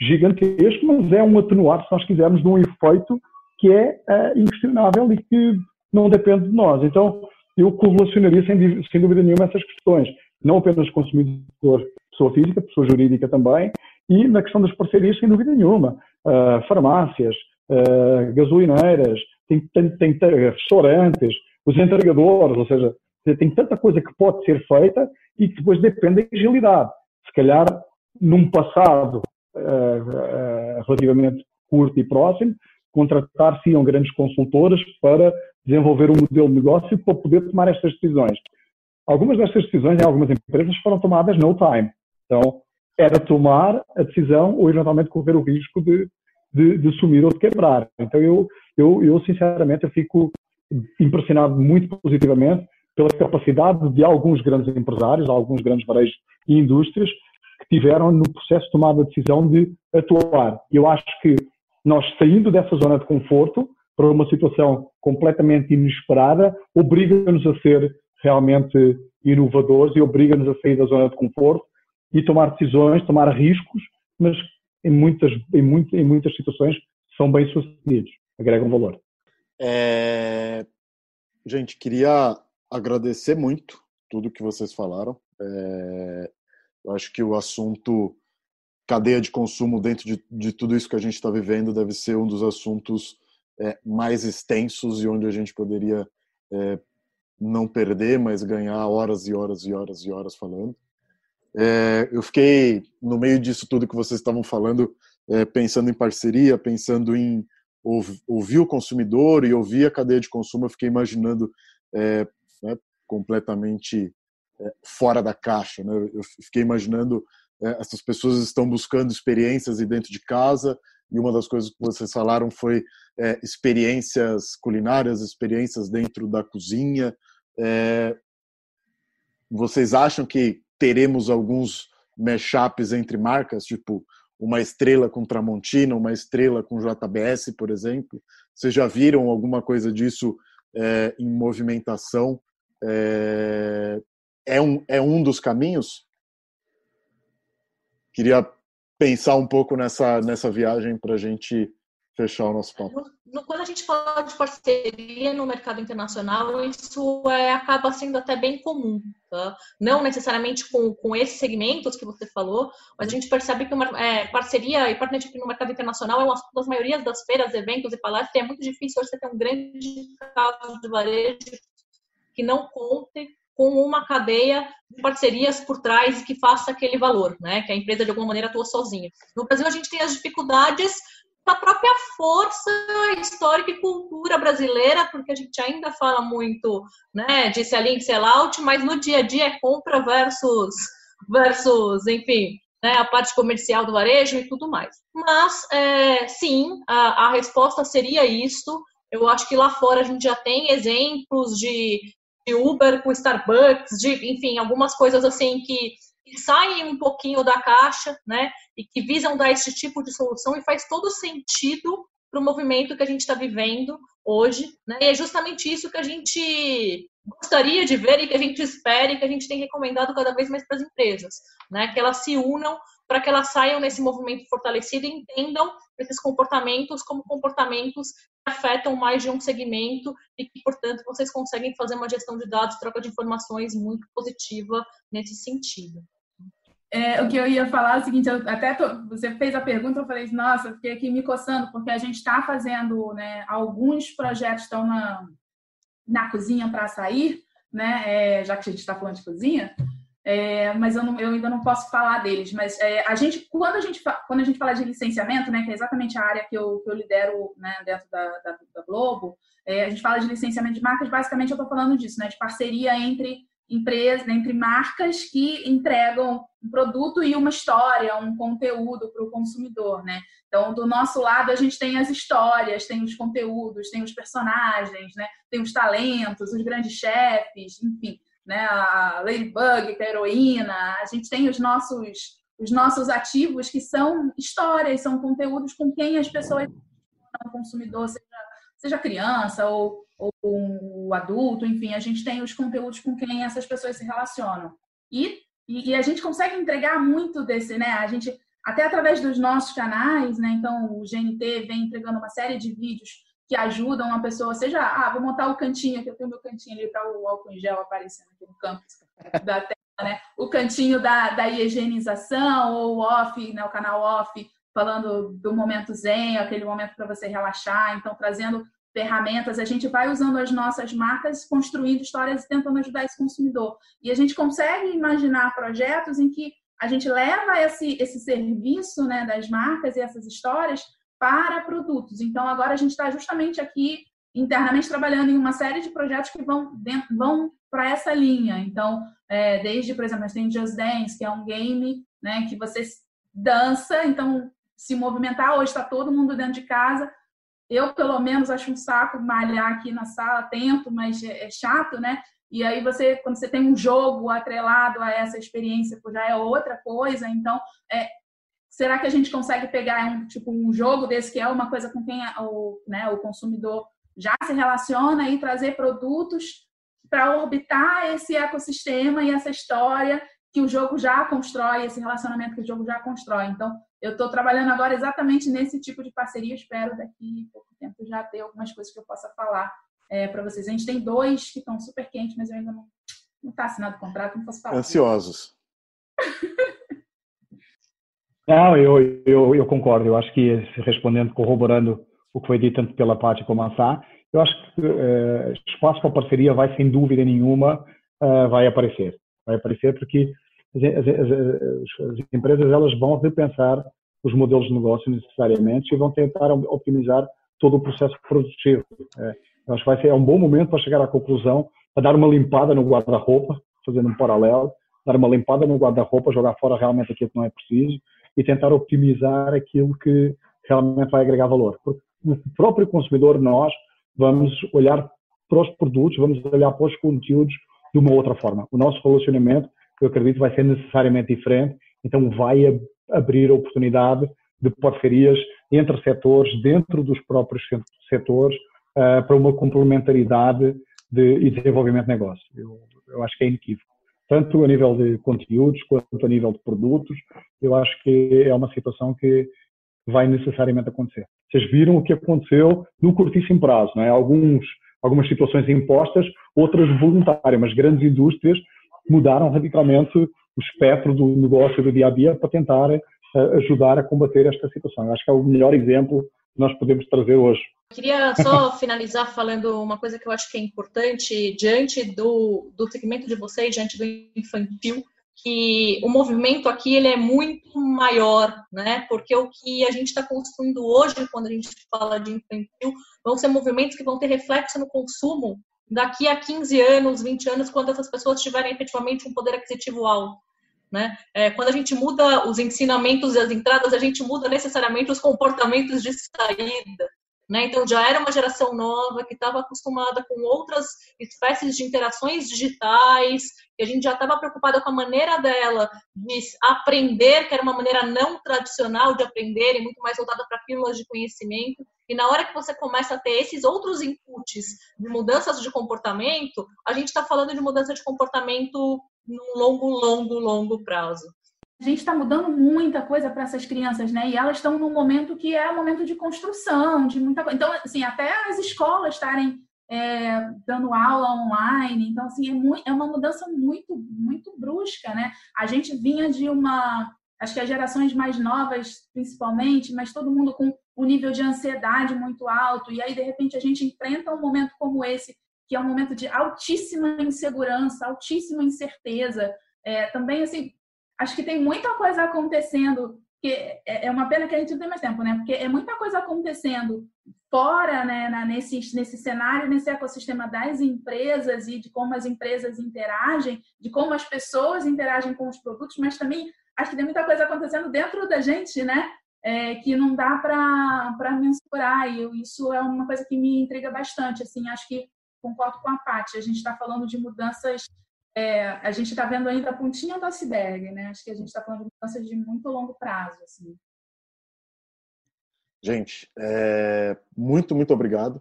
gigantesco, mas é um atenuar, se nós quisermos, de um efeito que é uh, inquestionável e que não depende de nós. Então, eu correlacionaria, sem, sem dúvida nenhuma, essas questões. Não apenas consumidor, pessoa física, pessoa jurídica também, e na questão das parcerias, sem dúvida nenhuma. Uh, farmácias, uh, gasolineiras, tem, tem, tem, restaurantes, os entregadores, ou seja, tem tanta coisa que pode ser feita e que depois depende da agilidade. Se calhar, num passado uh, relativamente curto e próximo, contratar-se-iam grandes consultoras para desenvolver um modelo de negócio para poder tomar estas decisões. Algumas destas decisões em algumas empresas foram tomadas no time. Então, era tomar a decisão ou eventualmente correr o risco de, de, de sumir ou de quebrar. Então, eu, eu, eu sinceramente eu fico impressionado muito positivamente pela capacidade de alguns grandes empresários, alguns grandes varejos e indústrias que tiveram no processo de tomada de decisão de atuar. Eu acho que nós saindo dessa zona de conforto para uma situação completamente inesperada obriga-nos a ser realmente inovadores e obriga-nos a sair da zona de conforto e tomar decisões, tomar riscos, mas em muitas, em muito, em muitas situações são bem sucedidos, agregam valor. É... Gente, queria agradecer muito tudo que vocês falaram. É... Eu acho que o assunto cadeia de consumo dentro de, de tudo isso que a gente está vivendo deve ser um dos assuntos é, mais extensos e onde a gente poderia é, não perder, mas ganhar horas e horas e horas e horas falando. É, eu fiquei no meio disso tudo que vocês estavam falando, é, pensando em parceria, pensando em ouvir o consumidor e ouvir a cadeia de consumo. Eu fiquei imaginando é, né, completamente é, fora da caixa. Né? Eu fiquei imaginando é, essas pessoas estão buscando experiências dentro de casa e uma das coisas que vocês falaram foi é, experiências culinárias, experiências dentro da cozinha. É, vocês acham que teremos alguns mashups entre marcas, tipo uma estrela com Tramontina, uma estrela com JBS, por exemplo? Vocês já viram alguma coisa disso é, em movimentação? É, é, um, é um dos caminhos? Queria pensar um pouco nessa, nessa viagem para a gente fechar o nosso papo. No, quando a gente fala de parceria no mercado internacional, isso é, acaba sendo até bem comum. Tá? Não necessariamente com, com esses segmentos que você falou, mas a gente percebe que uma é, parceria e partnership no mercado internacional é uma das maiorias das feiras, eventos e palestras, é muito difícil você ter um grande caso de varejo que não conte com uma cadeia de parcerias por trás que faça aquele valor, né? Que a empresa de alguma maneira atua sozinha. No Brasil a gente tem as dificuldades da própria força histórica e cultura brasileira, porque a gente ainda fala muito, né, de sell in, sell out, mas no dia a dia é compra versus versus, enfim, né, a parte comercial do varejo e tudo mais. Mas, é, sim, a, a resposta seria isto. Eu acho que lá fora a gente já tem exemplos de de Uber com Starbucks, de, enfim, algumas coisas assim que, que saem um pouquinho da caixa, né? E que visam dar esse tipo de solução e faz todo sentido para o movimento que a gente está vivendo hoje, né? E é justamente isso que a gente gostaria de ver e que a gente espera e que a gente tem recomendado cada vez mais para as empresas, né? Que elas se unam para que elas saiam nesse movimento fortalecido e entendam esses comportamentos como comportamentos que afetam mais de um segmento e que, portanto, vocês conseguem fazer uma gestão de dados, troca de informações muito positiva nesse sentido. É, o que eu ia falar é o seguinte, até tô, você fez a pergunta, eu falei, nossa, fiquei aqui me coçando, porque a gente está fazendo, né, alguns projetos estão na, na cozinha para sair, né, é, já que a gente está falando de cozinha, é, mas eu, não, eu, ainda não posso falar deles. Mas é, a gente, quando a gente, quando a gente fala de licenciamento, né, que é exatamente a área que eu, que eu lidero né, dentro da, da, da Globo, é, a gente fala de licenciamento de marcas, basicamente eu estou falando disso, né, de parceria entre empresas, né, entre marcas que entregam um produto e uma história, um conteúdo para o consumidor, né? Então, do nosso lado, a gente tem as histórias, tem os conteúdos, tem os personagens, né? Tem os talentos, os grandes chefes, enfim né? A Ladybug, que é a heroína. A gente tem os nossos, os nossos ativos que são histórias, são conteúdos com quem as pessoas, o consumidor, seja, seja criança ou, ou um adulto, enfim, a gente tem os conteúdos com quem essas pessoas se relacionam. E, e, e a gente consegue entregar muito desse, né? A gente até através dos nossos canais, né? Então, o GNT vem entregando uma série de vídeos que ajudam a pessoa, seja, ah, vou montar o cantinho, aqui eu tenho meu cantinho ali para o álcool em gel aparecendo aqui no campus da tela, né? O cantinho da, da higienização ou off, né? o canal off, falando do momento zen, aquele momento para você relaxar, então trazendo ferramentas, a gente vai usando as nossas marcas, construindo histórias e tentando ajudar esse consumidor. E a gente consegue imaginar projetos em que a gente leva esse, esse serviço né, das marcas e essas histórias para produtos. Então, agora a gente está justamente aqui internamente trabalhando em uma série de projetos que vão, vão para essa linha. Então, é, desde, por exemplo, nós temos Just Dance, que é um game né, que você dança, então se movimentar. Hoje está todo mundo dentro de casa. Eu, pelo menos, acho um saco malhar aqui na sala, tento, mas é, é chato, né? E aí você, quando você tem um jogo atrelado a essa experiência, já é outra coisa. Então, é, será que a gente consegue pegar um tipo um jogo desse que é uma coisa com quem o, né, o consumidor já se relaciona e trazer produtos para orbitar esse ecossistema e essa história que o jogo já constrói, esse relacionamento que o jogo já constrói. Então, eu estou trabalhando agora exatamente nesse tipo de parceria. Espero daqui pouco tempo já ter algumas coisas que eu possa falar é, para vocês. A gente tem dois que estão super quentes, mas eu ainda não está assinado o contrato, não posso falar. Ansiosos. [LAUGHS] Não, eu, eu, eu concordo. Eu acho que, respondendo, corroborando o que foi dito tanto pela Paty como a Sá, eu acho que uh, espaço para parceria vai, sem dúvida nenhuma, uh, vai aparecer. Vai aparecer porque as, as, as, as, empresas elas vão repensar os modelos de negócio necessariamente e vão tentar optimizar todo o processo produtivo. É, acho que vai ser é um bom momento para chegar à conclusão, para dar uma limpada no guarda-roupa, fazendo um paralelo, dar uma limpada no guarda-roupa, jogar fora realmente aquilo que não é preciso e tentar optimizar aquilo que realmente vai agregar valor. Porque o próprio consumidor, nós, vamos olhar para os produtos, vamos olhar para os conteúdos de uma outra forma. O nosso relacionamento, eu acredito, vai ser necessariamente diferente, então vai abrir a oportunidade de parcerias entre setores, dentro dos próprios setores, uh, para uma complementaridade de, e desenvolvimento de negócio. Eu, eu acho que é inequívoco. Tanto a nível de conteúdos, quanto a nível de produtos, eu acho que é uma situação que vai necessariamente acontecer. Vocês viram o que aconteceu no curtíssimo prazo, não é? Alguns, algumas situações impostas, outras voluntárias, mas grandes indústrias mudaram radicalmente o espectro do negócio do dia a dia para tentar uh, ajudar a combater esta situação. Eu acho que é o melhor exemplo que nós podemos trazer hoje. Queria só [LAUGHS] finalizar falando uma coisa que eu acho que é importante diante do, do segmento de vocês, diante do infantil, que o movimento aqui ele é muito maior, né? Porque o que a gente está construindo hoje, quando a gente fala de infantil, vão ser movimentos que vão ter reflexo no consumo daqui a 15 anos, 20 anos, quando essas pessoas tiverem efetivamente um poder aquisitivo alto. Né? É, quando a gente muda os ensinamentos e as entradas, a gente muda necessariamente os comportamentos de saída. Né? Então, já era uma geração nova que estava acostumada com outras espécies de interações digitais, e a gente já estava preocupada com a maneira dela de aprender, que era uma maneira não tradicional de aprender, e muito mais voltada para pílulas de conhecimento. E na hora que você começa a ter esses outros inputs de mudanças de comportamento, a gente está falando de mudança de comportamento num longo, longo, longo prazo a gente está mudando muita coisa para essas crianças, né? E elas estão num momento que é um momento de construção, de muita coisa. Então, assim, até as escolas estarem é, dando aula online. Então, assim, é, muito, é uma mudança muito, muito brusca, né? A gente vinha de uma. Acho que as gerações mais novas, principalmente, mas todo mundo com o nível de ansiedade muito alto. E aí, de repente, a gente enfrenta um momento como esse, que é um momento de altíssima insegurança, altíssima incerteza. É, também, assim, acho que tem muita coisa acontecendo, que é, é uma pena que a gente não tem mais tempo, né? Porque é muita coisa acontecendo fora, né, nesse, nesse cenário, nesse ecossistema das empresas e de como as empresas interagem, de como as pessoas interagem com os produtos, mas também acho que tem muita coisa acontecendo dentro da gente, né? É, que não dá para mensurar. E eu, isso é uma coisa que me intriga bastante. Assim, acho que concordo com a Paty. A gente está falando de mudanças é, a gente está vendo ainda a pontinha do iceberg, né? Acho que a gente está falando de mudanças de muito longo prazo, assim. Gente, é, muito, muito obrigado.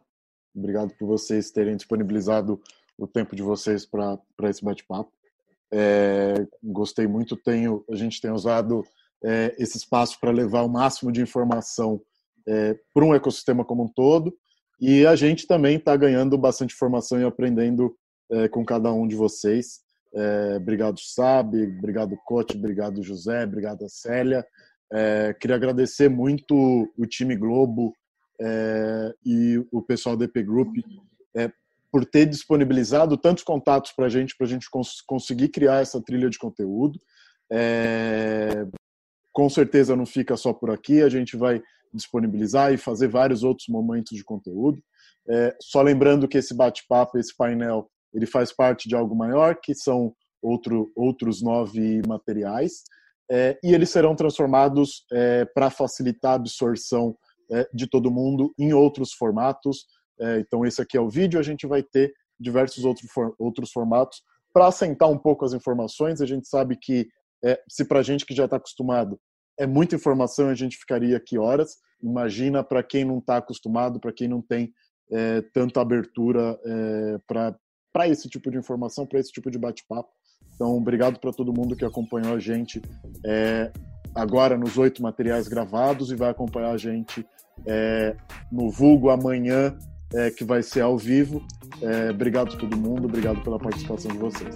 Obrigado por vocês terem disponibilizado o tempo de vocês para esse bate-papo. É, gostei muito. Tenho, a gente tem usado é, esse espaço para levar o máximo de informação é, para um ecossistema como um todo. E a gente também está ganhando bastante informação e aprendendo é, com cada um de vocês. É, obrigado, Sabe, obrigado, Cote, obrigado, José, obrigado, Célia. É, queria agradecer muito o time Globo é, e o pessoal do EP Group por ter disponibilizado tantos contatos para a gente, para a gente cons conseguir criar essa trilha de conteúdo. É, com certeza não fica só por aqui, a gente vai disponibilizar e fazer vários outros momentos de conteúdo. É, só lembrando que esse bate-papo, esse painel, ele faz parte de algo maior, que são outro, outros nove materiais, é, e eles serão transformados é, para facilitar a absorção é, de todo mundo em outros formatos. É, então, esse aqui é o vídeo, a gente vai ter diversos outros, outros formatos para assentar um pouco as informações. A gente sabe que, é, se para a gente que já está acostumado é muita informação, a gente ficaria aqui horas. Imagina para quem não está acostumado, para quem não tem é, tanta abertura é, para esse tipo de informação, para esse tipo de bate-papo. Então, obrigado para todo mundo que acompanhou a gente é, agora nos oito materiais gravados e vai acompanhar a gente é, no Vulgo amanhã, é, que vai ser ao vivo. É, obrigado a todo mundo, obrigado pela participação de vocês.